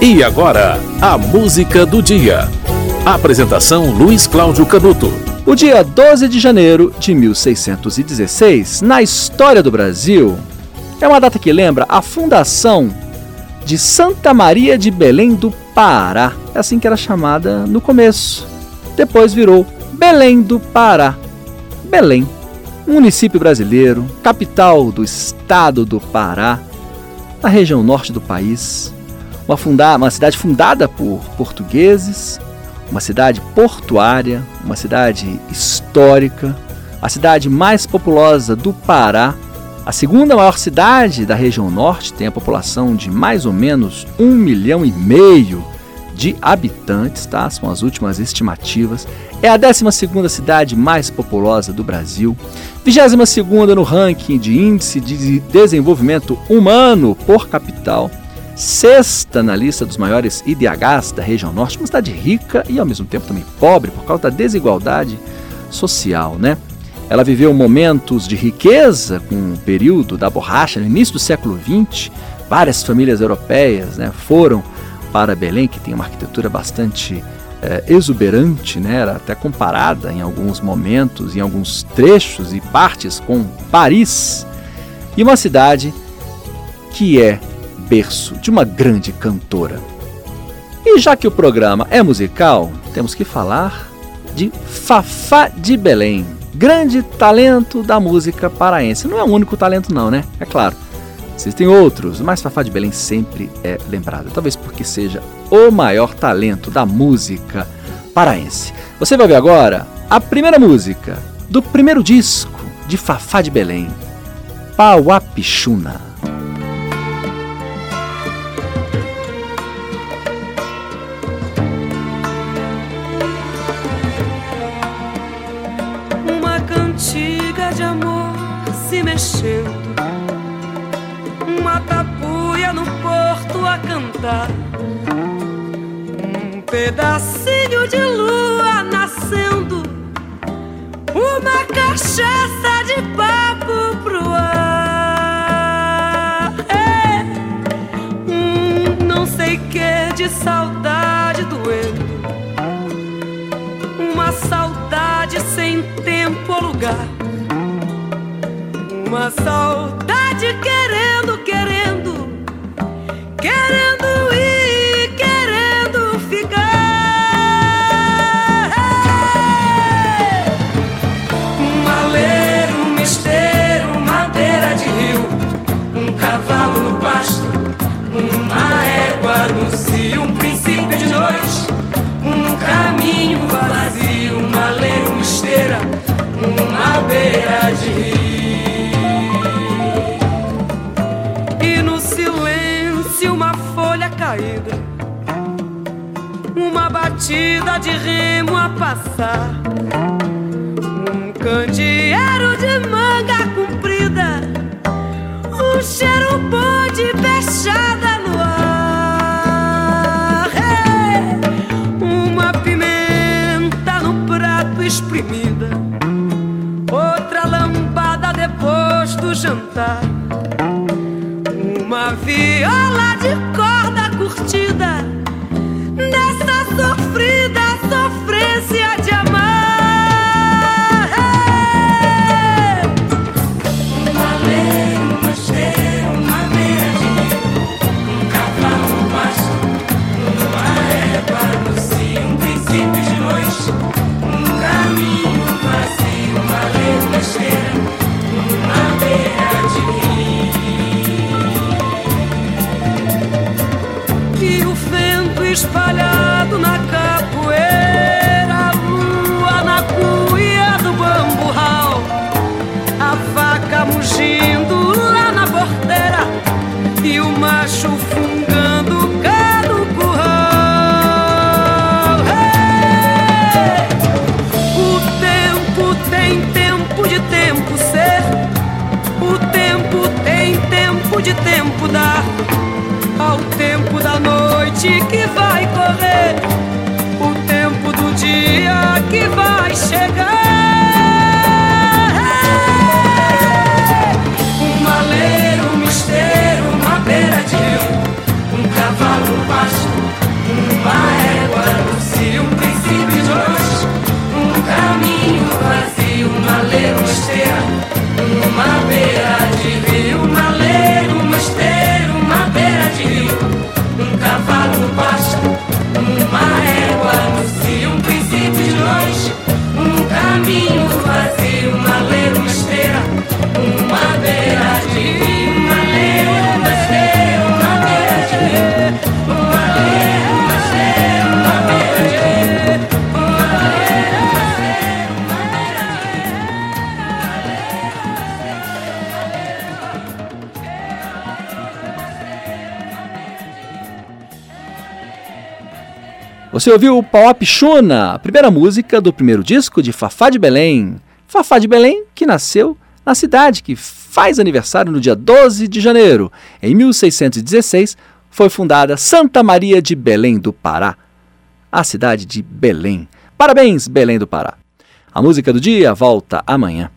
E agora, a música do dia. Apresentação Luiz Cláudio Canuto. O dia 12 de janeiro de 1616, na história do Brasil, é uma data que lembra a fundação de Santa Maria de Belém do Pará. É assim que era chamada no começo. Depois virou Belém do Pará. Belém, município brasileiro, capital do estado do Pará, na região norte do país uma, funda uma cidade fundada por portugueses, uma cidade portuária, uma cidade histórica, a cidade mais populosa do Pará, a segunda maior cidade da região norte, tem a população de mais ou menos um milhão e meio de habitantes, tá? São as últimas estimativas. É a 12 cidade mais populosa do Brasil, 22 no ranking de índice de desenvolvimento humano por capital sexta na lista dos maiores IDHs da região norte, uma cidade rica e ao mesmo tempo também pobre por causa da desigualdade social, né? Ela viveu momentos de riqueza com o período da borracha, no início do século XX. Várias famílias europeias né, foram para Belém, que tem uma arquitetura bastante é, exuberante, né, era até comparada em alguns momentos, em alguns trechos e partes com Paris. E uma cidade que é berço de uma grande cantora. E já que o programa é musical, temos que falar de Fafá de Belém, grande talento da música paraense. Não é o único talento, não, né? É claro. Existem outros, mas Fafá de Belém sempre é lembrado, talvez porque seja o maior talento da música paraense. Você vai ver agora a primeira música do primeiro disco de Fafá de Belém, Pauapixuna. Se mexendo. Uma tapuia no porto a cantar. Um pedacinho de lua nascendo. Uma cachaça de papo pro ar. É. Um não sei que de saudade doendo. Tempo ou lugar. Uma saudade querendo, uma batida de remo a passar, um candeeiro de manga comprida, um cheiro bom de fechada no ar, é, uma pimenta no prato espremida, outra lambada depois do jantar. Uma viola de corda curtida nessa sofrência espalhado Você ouviu o Pau Pichuna, a primeira música do primeiro disco de Fafá de Belém. Fafá de Belém, que nasceu na cidade que faz aniversário no dia 12 de janeiro. Em 1616, foi fundada Santa Maria de Belém do Pará, a cidade de Belém. Parabéns, Belém do Pará. A música do dia volta amanhã.